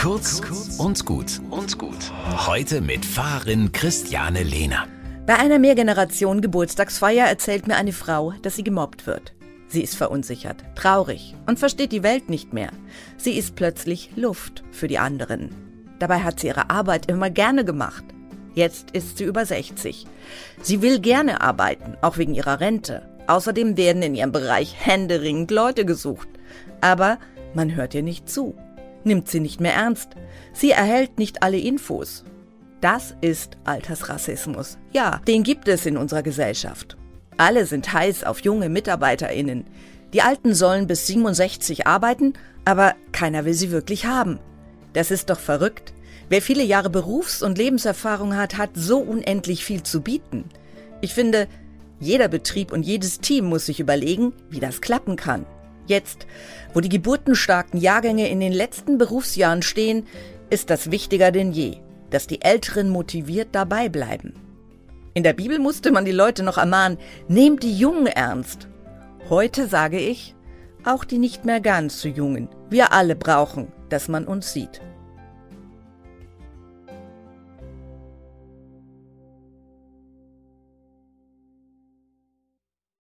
Kurz und gut und gut. Heute mit Fahrerin Christiane Lehner. Bei einer Mehrgeneration Geburtstagsfeier erzählt mir eine Frau, dass sie gemobbt wird. Sie ist verunsichert, traurig und versteht die Welt nicht mehr. Sie ist plötzlich Luft für die anderen. Dabei hat sie ihre Arbeit immer gerne gemacht. Jetzt ist sie über 60. Sie will gerne arbeiten, auch wegen ihrer Rente. Außerdem werden in ihrem Bereich händeringend Leute gesucht. Aber man hört ihr nicht zu, nimmt sie nicht mehr ernst. Sie erhält nicht alle Infos. Das ist Altersrassismus. Ja, den gibt es in unserer Gesellschaft. Alle sind heiß auf junge MitarbeiterInnen. Die Alten sollen bis 67 arbeiten, aber keiner will sie wirklich haben. Das ist doch verrückt. Wer viele Jahre Berufs- und Lebenserfahrung hat, hat so unendlich viel zu bieten. Ich finde, jeder Betrieb und jedes Team muss sich überlegen, wie das klappen kann. Jetzt, wo die geburtenstarken Jahrgänge in den letzten Berufsjahren stehen, ist das wichtiger denn je, dass die Älteren motiviert dabei bleiben. In der Bibel musste man die Leute noch ermahnen, nehmt die Jungen ernst. Heute sage ich, auch die nicht mehr ganz so Jungen. Wir alle brauchen, dass man uns sieht.